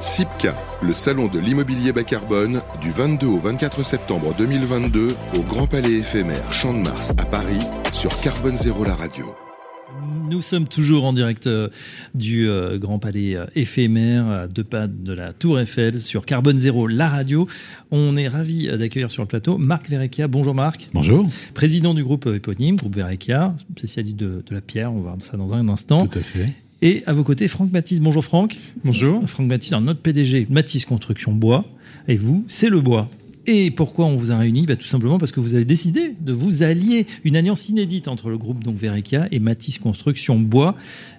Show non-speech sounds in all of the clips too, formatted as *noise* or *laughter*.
SIPCA, le salon de l'immobilier bas carbone, du 22 au 24 septembre 2022 au Grand Palais éphémère Champ de Mars à Paris sur Carbone Zéro la radio. Nous sommes toujours en direct euh, du euh, Grand Palais euh, éphémère, à deux pas de la Tour Eiffel, sur Carbone Zéro, la radio. On est ravi d'accueillir sur le plateau Marc Verrecchia. Bonjour Marc. Bonjour. Président du groupe éponyme, groupe Verrecchia, spécialiste de, de la pierre, on va voir ça dans un instant. Tout à fait. Et à vos côtés, Franck Mathis. Bonjour Franck. Bonjour. Franck Mathis, notre PDG, Mathis Construction Bois. Et vous, c'est le bois. Et pourquoi on vous a réunis? Bah, Tout simplement parce que vous avez décidé de vous allier, une alliance inédite entre le groupe donc Verekia et Matisse Construction Bois,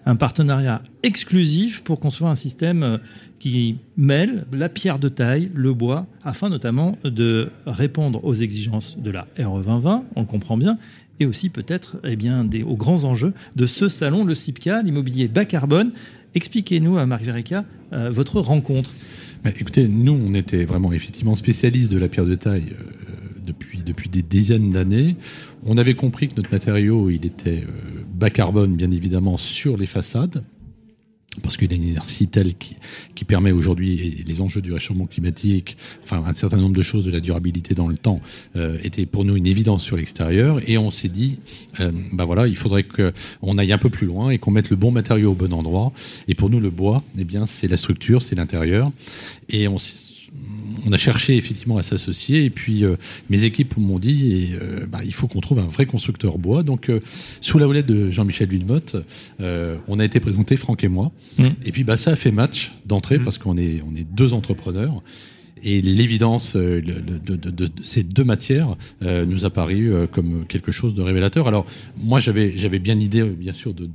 un partenariat exclusif pour construire un système euh, qui mêle la pierre de taille, le bois, afin notamment de répondre aux exigences de la RE 2020, on le comprend bien, et aussi peut-être eh bien, aux grands enjeux de ce salon, le CIPCA, l'immobilier bas carbone. Expliquez-nous, à Marc Verekia, euh, votre rencontre. Écoutez, nous, on était vraiment effectivement spécialistes de la pierre de taille euh, depuis, depuis des dizaines d'années. On avait compris que notre matériau, il était euh, bas carbone, bien évidemment, sur les façades, parce qu'il inertie telle qui, permet aujourd'hui les enjeux du réchauffement climatique, enfin un certain nombre de choses de la durabilité dans le temps euh, étaient pour nous une évidence sur l'extérieur. Et on s'est dit euh, bah voilà il faudrait que on aille un peu plus loin et qu'on mette le bon matériau au bon endroit. Et pour nous le bois eh bien c'est la structure c'est l'intérieur. Et on on a cherché effectivement à s'associer et puis euh, mes équipes m'ont dit et, euh, bah, il faut qu'on trouve un vrai constructeur bois. Donc euh, sous la houlette de Jean-Michel Villemotte, on a été présenté Franck et moi. Mmh. Et puis bah, ça a fait match d'entrée mmh. parce qu'on est on est deux entrepreneurs. Et l'évidence de, de, de, de, ces deux matières nous a paru comme quelque chose de révélateur. Alors moi j'avais j'avais bien idée bien sûr de,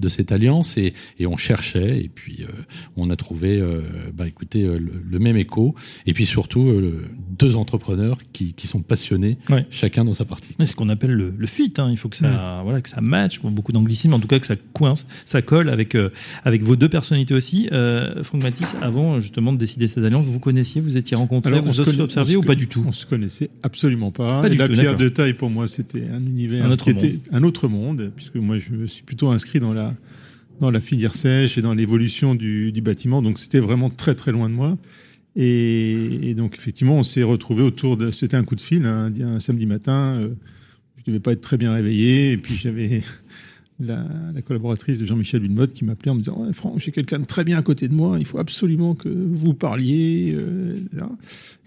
de cette alliance et, et, on cherchait et puis euh, on a trouvé euh, bah, écoutez euh, le, même écho et puis surtout euh, deux entrepreneurs qui, qui sont passionnés ouais. chacun dans sa partie. C'est ce qu'on appelle le, le, fit. Hein. Il faut que ça ouais. voilà que ça match beaucoup d'anglicisme en tout cas que ça coince, ça colle avec avec vos deux personnalités aussi. Franck Matisse, avant justement de décider cette alliance, vous connaissiez, vous étiez rencontrés, Alors, vous vous observé ou pas du tout On se connaissait absolument pas. pas et la tout, pierre de taille pour moi c'était un univers un autre qui monde. était un autre monde puisque moi je me suis plutôt inscrit dans la dans la filière sèche et dans l'évolution du, bâtiment. Donc c'était vraiment très très loin de moi. Et, donc effectivement, on s'est retrouvé autour de. C'était un coup de fil hein, un, un, samedi matin. Euh, je devais pas être très bien réveillé et puis j'avais la, la, collaboratrice de Jean-Michel Villemotte qui m'appelait en me disant ouais, Franck, j'ai quelqu'un de très bien à côté de moi. Il faut absolument que vous parliez. Euh,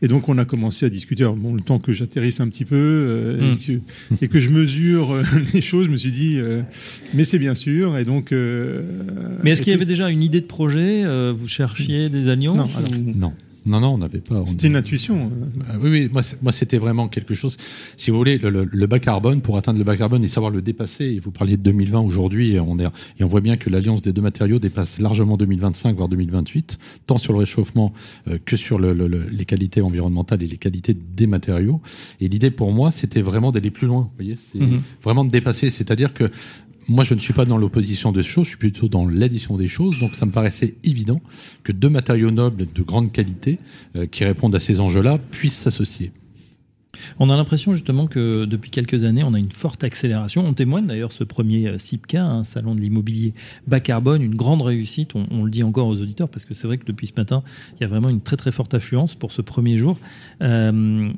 et donc on a commencé à discuter. Alors, bon, le temps que j'atterrisse un petit peu euh, Hmm. mm. et, que, et, que, je mesure euh, *laughs* les choses, je me suis dit euh, mais c'est bien sûr. Et donc. euh, mais est-ce qu'il y avait déjà une idée de projet Vous cherchiez des alliances Non. Alors, ou... non. Non, non, on n'avait pas. C'était une intuition. Ah, oui, oui, moi, c'était vraiment quelque chose. Si vous voulez, le, le, le, bas carbone, pour atteindre le bas carbone et savoir le dépasser, et vous parliez de 2020 aujourd'hui, on est, et on voit bien que l'alliance des deux matériaux dépasse largement 2025, voire 2028, tant sur le réchauffement euh, que sur le, les qualités environnementales et les qualités des matériaux. Et l'idée pour moi, c'était vraiment d'aller plus loin. Vous voyez, c'est Mhm. mm -hmm. vraiment de dépasser. C'est-à-dire que moi, je ne suis pas dans l'opposition des choses, je suis plutôt dans l'addition des choses. Donc, ça me paraissait évident que deux matériaux nobles de grande qualité euh, qui répondent à ces enjeux-là puissent s'associer. On a l'impression justement que depuis quelques années, on a une forte accélération. On témoigne d'ailleurs ce premier euh, CIPCA, un salon de l'immobilier bas carbone, une grande réussite. On, on, le dit encore aux auditeurs parce que c'est vrai que depuis ce matin, il y a vraiment une très très forte affluence pour ce premier jour. Euh,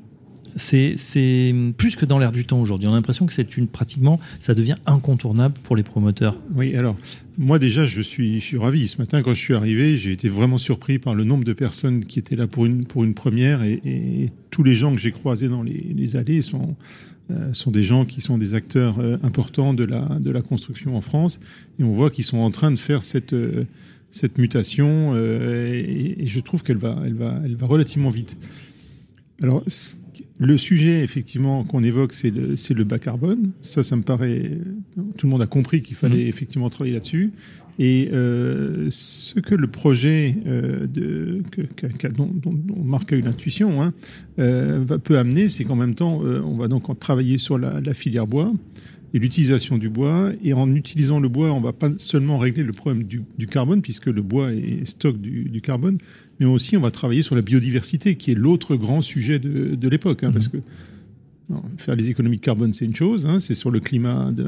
c'est plus que dans l'air du temps aujourd'hui. On a l'impression que c'est une pratiquement, ça devient incontournable pour les promoteurs. Oui, alors moi déjà, je suis, ravi. Ce matin, quand je suis arrivé, j'ai été vraiment surpris par le nombre de personnes qui étaient là pour une, pour une première et, tous les gens que j'ai croisés dans les, allées sont, euh, sont des gens qui sont des acteurs euh, importants de la, de la construction en France et on voit qu'ils sont en train de faire cette, euh, cette mutation et, et, je trouve qu'elle va, elle va, elle va relativement vite. Alors, le sujet, effectivement, qu'on évoque, c'est le, le, bas carbone. Ça, ça me paraît. Tout le monde a compris qu'il fallait mmh. effectivement travailler là-dessus. Et euh, ce que le projet euh, de, que, que, dont, dont, dont, Marc a eu l'intuition hein, euh, peut amener, c'est qu'en même temps, euh, on va donc travailler sur la, la filière bois et l'utilisation du bois. Et en utilisant le bois, on va pas seulement régler le problème du, du carbone, puisque le bois est stock du, du, carbone, mais aussi on va travailler sur la biodiversité, qui est l'autre grand sujet de, de l'époque. Hein, mmh. Parce que non, faire les économies de carbone, c'est une chose, hein, c'est sur le climat de,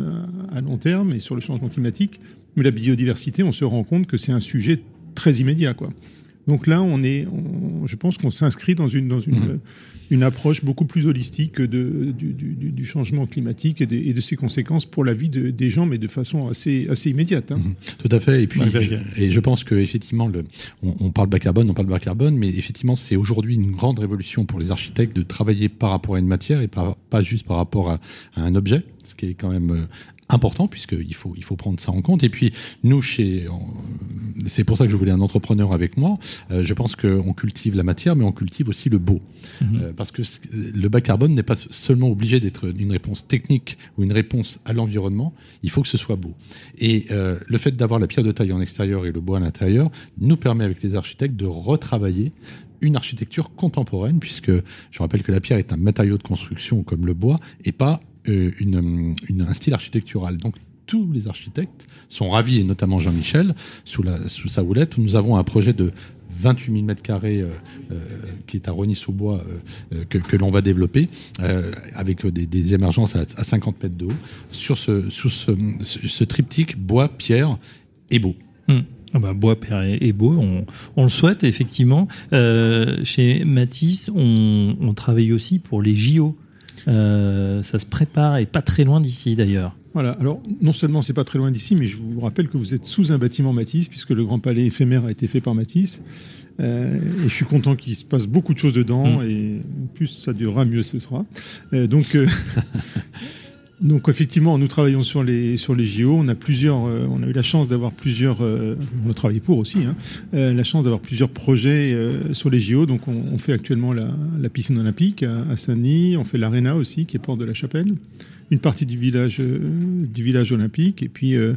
à long terme et sur le changement climatique. Mais la biodiversité, on se rend compte que c'est un sujet très immédiat. Quoi. Donc là, on est, je pense qu'on s'inscrit dans une, dans une, mmh. Une approche beaucoup plus holistique de, du, du, du changement climatique et de, et de, ses conséquences pour la vie de, des gens, mais de façon assez, assez immédiate. Hein. Mmh. Tout à fait. Et puis, je, et je pense que effectivement, le, on, on, parle bas carbone, on parle bas carbone, mais effectivement, c'est aujourd'hui une grande révolution pour les architectes de travailler par rapport à une matière et pas, pas juste par rapport à, à un objet, ce qui est quand même euh, important puisqu'il faut, il faut prendre ça en compte. Et puis nous, chez, c'est pour ça que je voulais un entrepreneur avec moi. Euh, je pense qu'on cultive la matière, mais on cultive aussi le beau, mmh. euh, parce que le bas carbone n'est pas seulement obligé d'être une réponse technique ou une réponse à l'environnement. Il faut que ce soit beau. Et euh, le fait d'avoir la pierre de taille en extérieur et le bois à l'intérieur nous permet avec les architectes de retravailler une architecture contemporaine, puisque je rappelle que la pierre est un matériau de construction comme le bois et pas une, une, un style architectural. Donc tous les architectes sont ravis, et notamment Jean-Michel, sous, sous sa houlette, nous avons un projet de 28 000 mètres carrés euh, euh, qui est à Rony-sous-Bois euh, que, que l'on va développer euh, avec des, émergences à, à 50 mètres de haut sur ce, ce, triptyque bois, pierre et beau. Mmh. Ah bah, bois, pierre et, beau, on, on, le souhaite effectivement. chez Matisse, on travaille aussi pour les JO. Euh, ça se prépare et pas très loin d'ici d'ailleurs. Voilà, alors non seulement c'est pas très loin d'ici, mais je vous rappelle que vous êtes sous un bâtiment Matisse, puisque le Grand Palais éphémère a été fait par Matisse. Euh, et je suis content qu'il se passe beaucoup de choses dedans, mmh. et plus ça durera, mieux ce sera. Euh, donc, *laughs* Donc effectivement, nous travaillons sur les sur les JO. On a plusieurs, euh, on a eu la chance d'avoir plusieurs, euh, on a travaillé pour aussi, hein, euh, la chance d'avoir plusieurs projets euh, sur les JO. Donc on, on fait actuellement la, la, piscine olympique à, Saint-Denis. On fait l'aréna aussi, qui est porte de la Chapelle une partie du village, euh, du village olympique. Et puis, euh,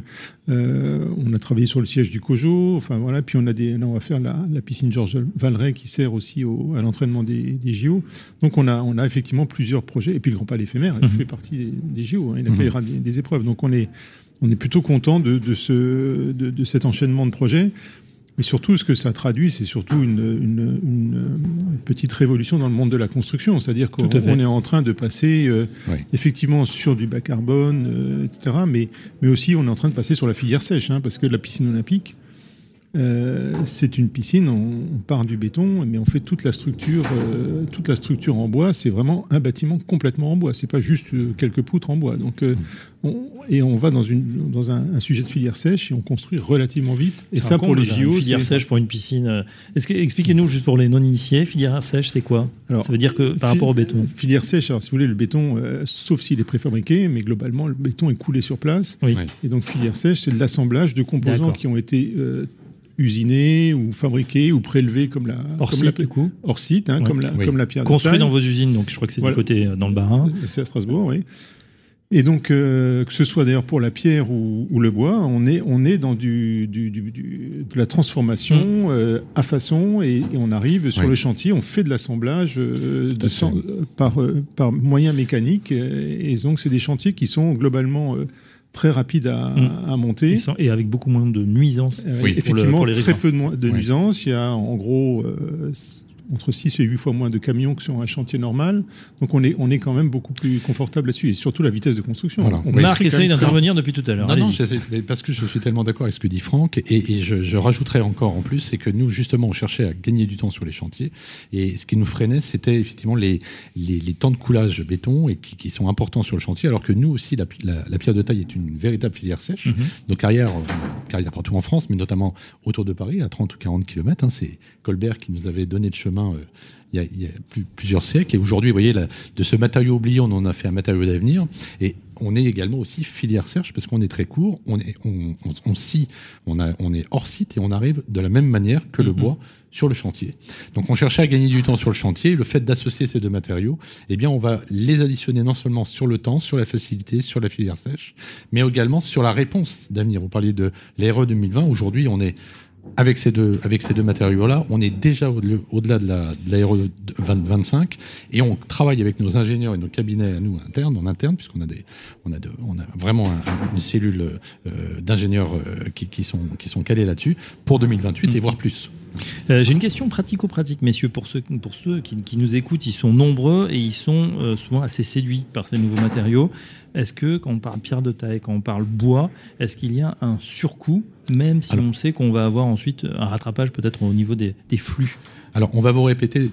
euh, on a travaillé sur le siège du COJO. Enfin, voilà. Puis, on, a des, là, on va faire la, la piscine Georges Valeret qui sert aussi au, à l'entraînement des, des, JO. Donc, on a, on a effectivement plusieurs projets. Et puis, le Grand Palais éphémère, il mmh. fait partie des, des JO. Hein, il accueillera mmh. des, des, épreuves. Donc, on est, on est plutôt content de, de, ce, de, de cet enchaînement de projets. Mais surtout, ce que ça traduit, c'est surtout une, une, une, petite révolution dans le monde de la construction. C'est-à-dire qu'on est en train de passer euh, oui. effectivement sur du bas carbone, euh, etc. Mais, mais aussi, on est en train de passer sur la filière sèche, hein, parce que la piscine olympique, euh, c'est une piscine, on, on, part du béton, mais on fait toute la structure, euh, toute la structure en bois. C'est vraiment un bâtiment complètement en bois. C'est pas juste euh, quelques poutres en bois. Donc, euh, on, et on va dans, une, dans un, un, sujet de filière sèche et on construit relativement vite. Et ça, pour les JO, filière sèche pour une piscine. Que, expliquez-nous juste pour les non-initiés, filière sèche, c'est quoi? Alors, Ça veut dire que par rapport au béton. Filière sèche, alors si vous voulez, le béton, euh, sauf s'il est préfabriqué, mais globalement, le béton est coulé sur place. Oui. Et donc filière sèche, c'est de l'assemblage de composants qui ont été usinés ou fabriqués ou prélevés comme la hors site, la, coup. hors site hein, comme la oui. comme la pierre construit dans vos usines donc je crois que c'est voilà. du côté dans le Bas-Rhin c'est à Strasbourg oui et donc euh, que ce soit d'ailleurs pour la pierre ou, ou, le bois on est on est dans du, du, du, du de la transformation mmh. euh, à façon et, et, on arrive sur oui. le chantier on fait de l'assemblage euh, par euh, par moyens mécaniques et donc c'est des chantiers qui sont globalement euh, très rapide à, mmh. à monter. Et, sans, et, avec beaucoup moins de nuisances. Euh, oui. Effectivement, pour le, pour très peu de, de oui. nuisances. Il y a en gros euh, entre 6 et 8 fois moins de camions que sur un chantier normal. Donc on est, on est quand même beaucoup plus confortable là-dessus. Et surtout la vitesse de construction. Voilà. Marc essaye d'intervenir depuis tout à l'heure. Non, non, parce que je suis tellement d'accord avec ce que dit Franck. Et, et je, je, rajouterais encore en plus, c'est que nous, justement, on cherchait à gagner du temps sur les chantiers. Et ce qui nous freinait, c'était effectivement les, les, les, temps de coulage béton et qui, qui, sont importants sur le chantier. Alors que nous aussi, la, la, la pierre de taille est une véritable filière sèche. Mm -hmm. Nos carrières, euh, carrières partout en France, mais notamment autour de Paris, à 30 ou 40 km. Hein, c'est Colbert qui nous avait donné le chemin euh, il, y a, il y a, plus, plusieurs siècles. Et aujourd'hui, vous voyez, la, de ce matériau oublié, on en a fait un matériau d'avenir. Et on est également aussi filière serge parce qu'on est très court, on est, on, on, on scie, on, a, on est hors site et on arrive de la même manière que mm -hmm. le bois sur le chantier. Donc on cherchait à gagner du temps sur le chantier. Le fait d'associer ces deux matériaux, eh bien on va les additionner non seulement sur le temps, sur la facilité, sur la filière sèche, mais également sur la réponse d'avenir. Vous parliez de l'ARE 2020. Aujourd'hui, on est avec ces deux, avec ces deux matériaux-là, on est déjà au-delà au de l'aéro 25 et on travaille avec nos ingénieurs et nos cabinets à nous internes, en interne, puisqu'on a des, on a, de, on a vraiment un, une cellule euh, d'ingénieurs euh, qui, qui, sont, qui sont calés là-dessus pour 2028 mmh. et voire plus. Euh, J'ai une question pratico-pratique, messieurs, pour ceux, pour ceux qui, qui, nous écoutent, ils sont nombreux et ils sont euh, souvent assez séduits par ces nouveaux matériaux. Est-ce que quand on parle pierre de taille, quand on parle bois, est-ce qu'il y a un surcoût, même si Alors, on sait qu'on va avoir ensuite un rattrapage peut-être au niveau des, des flux? Alors, on va vous répéter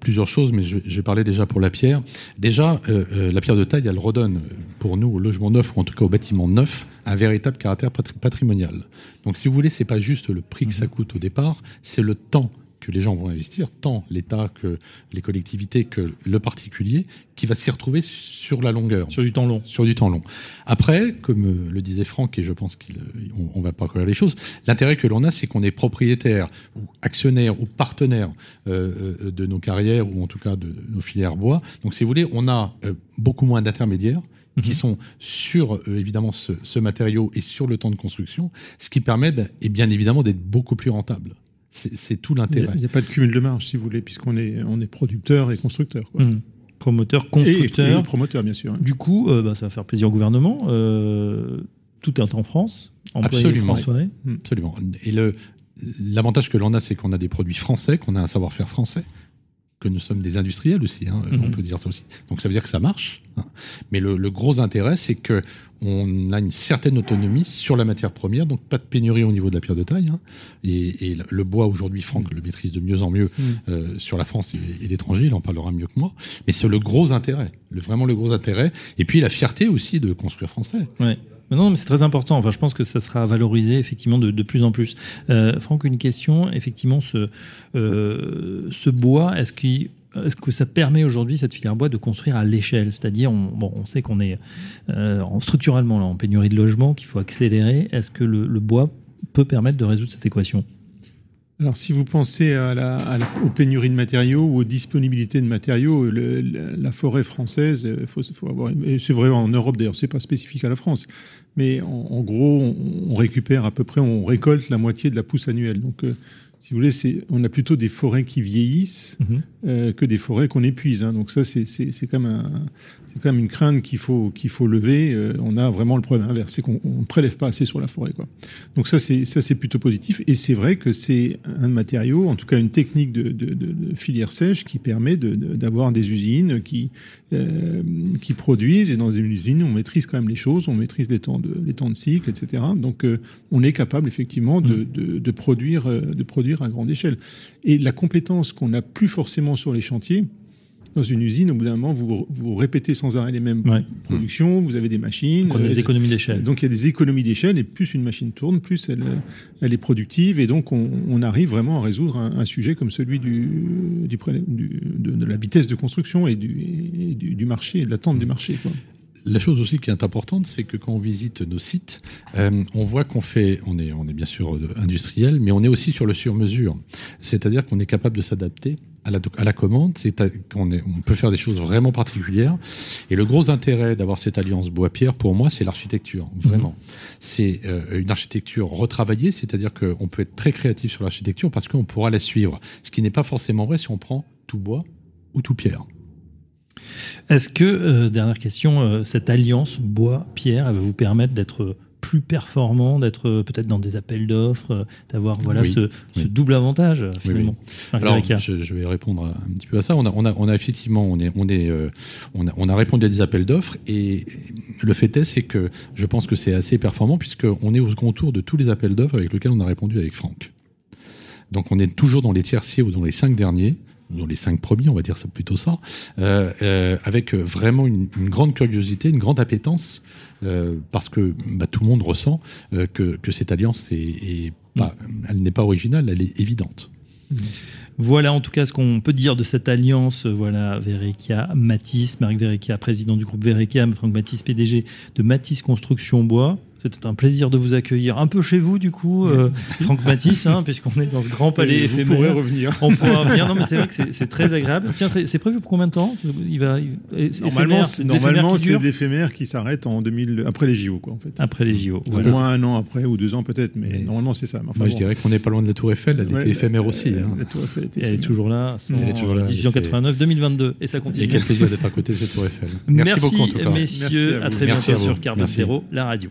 plusieurs choses, mais je, je, vais parler déjà pour la pierre. Déjà, euh, euh, la pierre de taille, elle redonne pour nous au logement neuf ou en tout cas au bâtiment neuf un véritable caractère patrimonial. Donc, si vous voulez, c'est pas juste le prix que ça coûte au départ, c'est le temps que les gens vont investir, tant l'État que les collectivités que le particulier, qui va s'y retrouver sur la longueur. Sur du temps long. Sur du temps long. Après, comme le disait Franck, et je pense qu'on on va pas courir les choses, l'intérêt que l'on a, c'est qu'on est propriétaire ou actionnaire ou partenaire euh, de nos carrières ou en tout cas de nos filières bois. Donc, si vous voulez, on a euh, beaucoup moins d'intermédiaires qui mmh. sont sur euh, évidemment ce, ce, matériau et sur le temps de construction, ce qui permet ben, et bien évidemment d'être beaucoup plus rentable. C'est tout l'intérêt. Il n'y a, a, pas de cumul de marge, si vous voulez, puisqu'on est, on est producteur et constructeur. Quoi. Mmh. Promoteur, constructeur. Et, et promoteur, bien sûr. Du coup, euh, bah, ça va faire plaisir au gouvernement. Euh, tout est en France. Absolument. Français. Absolument. Et l'avantage que l'on a, c'est qu'on a des produits français, qu'on a un savoir-faire français que nous sommes des industriels aussi, hein, on peut dire ça aussi. Donc ça veut dire que ça marche. Hein. Mais le, le, gros intérêt, c'est que on a une certaine autonomie sur la matière première, donc pas de pénurie au niveau de la pierre de taille. Hein. Et, et, le bois aujourd'hui, Franck mmh. le maîtrise de mieux en mieux mmh. euh, sur la France et, et l'étranger, il en parlera mieux que moi. Mais c'est le gros intérêt, le, vraiment le gros intérêt. Et puis la fierté aussi de construire français. Ouais. Non, mais c'est très important. Je pense que ça sera valorisé effectivement de, plus en plus. Euh, Franck, une question. Effectivement, ce, euh, bois, est-ce que ça permet aujourd'hui cette filière bois de construire à l'échelle? C'est-à-dire, on, sait qu'on est euh, en, structurellement en pénurie de logements, qu'il faut accélérer. Est-ce que le, bois peut permettre de résoudre cette équation? Alors, si vous pensez à la, aux pénuries de matériaux ou aux disponibilités de matériaux, la, forêt française, faut, faut c'est vrai en Europe d'ailleurs, c'est pas spécifique à la France, mais en, gros, on, on, récupère à peu près, on récolte la moitié de la pousse annuelle. Donc, euh, si vous voulez, on a plutôt des forêts qui vieillissent mmh. euh, que des forêts qu'on épuise. Hein. Donc ça, c'est, quand même un, c'est quand même une crainte qu'il faut, qu'il faut lever. Euh, on a vraiment le problème inverse, c'est qu'on ne prélève pas assez sur la forêt. Quoi. Donc ça, c'est, plutôt positif. Et c'est vrai que c'est un matériau, en tout cas une technique de, de, de, de filière sèche qui permet d'avoir des usines qui, euh, qui produisent. Et dans une usine, on maîtrise quand même les choses, on maîtrise les temps de, les temps de cycle, etc. Donc on est capable effectivement de, mmh. de, de produire, produire à grande échelle. Et la compétence qu'on n'a plus forcément sur les chantiers, dans une usine, au bout d'un moment, vous, vous répétez sans arrêt les mêmes ouais. productions, vous avez des machines. Donc, des économies d'échelle. Donc il y a des économies d'échelle, et plus une machine tourne, plus elle, elle est productive, et donc on, on arrive vraiment à résoudre un, un, sujet comme celui du, du, du de, de, la vitesse de construction et du, et du, du marché, de l'attente mmh. du marché. Quoi la chose aussi qui est importante, c'est que quand on visite nos sites, euh, on voit qu'on fait, on est, on est bien sûr industriel, mais on est aussi sur le sur-mesure. C'est-à-dire qu'on est capable de s'adapter à la, à la commande, c'est qu'on on peut faire des choses vraiment particulières. Et le gros intérêt d'avoir cette alliance bois-pierre, pour moi, c'est l'architecture, vraiment. Mmh. C'est euh, une architecture retravaillée, c'est-à-dire qu'on peut être très créatif sur l'architecture parce qu'on pourra la suivre. Ce qui n'est pas forcément vrai si on prend tout bois ou tout pierre. Est-ce que, euh, dernière question, euh, cette alliance bois-pierre, elle va vous permettre d'être plus performant, d'être euh, peut-être dans des appels d'offres, d'avoir voilà oui, ce, oui. ce, double avantage finalement. Oui, Alors, je, je, vais répondre un petit peu à ça. On a, on a, on a effectivement, on est, on est, euh, on a, on a répondu à des appels d'offres et le fait est, c'est que je pense que c'est assez performant puisque on est au contour de tous les appels d'offres avec lesquels on a répondu avec Franck. Donc on est toujours dans les tierciers ou dans les cinq derniers dans les cinq premiers, on va dire ça plutôt ça, euh, euh, avec vraiment une, une, grande curiosité, une grande appétence, euh, parce que bah, tout le monde ressent que, que, cette alliance est, est pas, mmh. elle n'est pas originale, elle est évidente. Mmh. Voilà en tout cas ce qu'on peut dire de cette alliance. Voilà, Verekia, Matisse, Marc Verekia, président du groupe Verekia, Franck Matisse, PDG de Matisse Construction Bois. C'était un plaisir de vous accueillir un peu chez vous, du coup, euh, Franck Matisse, hein, puisqu'on est dans ce grand palais vous éphémère. Pourrez revenir. On pourra revenir. Non, mais c'est vrai que c'est très agréable. Tiens, c'est prévu pour combien de temps? Il va. Il, normalement, c'est l'éphémère qui s'arrête en 2000 après les JO, quoi, en fait. Après les JO. Voilà. Au moins un an après ou deux ans peut-être, mais normalement c'est ça. Enfin, Moi, bon. je dirais qu'on n'est pas loin de la Tour Eiffel. Elle ouais, était éphémère aussi. Hein. La Tour Eiffel était elle est toujours là. Elle est toujours là. 1889, 2022, et ça continue. Et quel plaisir d'être à côté de cette Tour Eiffel. Merci beaucoup, en tout cas. messieurs. À très bientôt sur Carbone Zéro, la radio.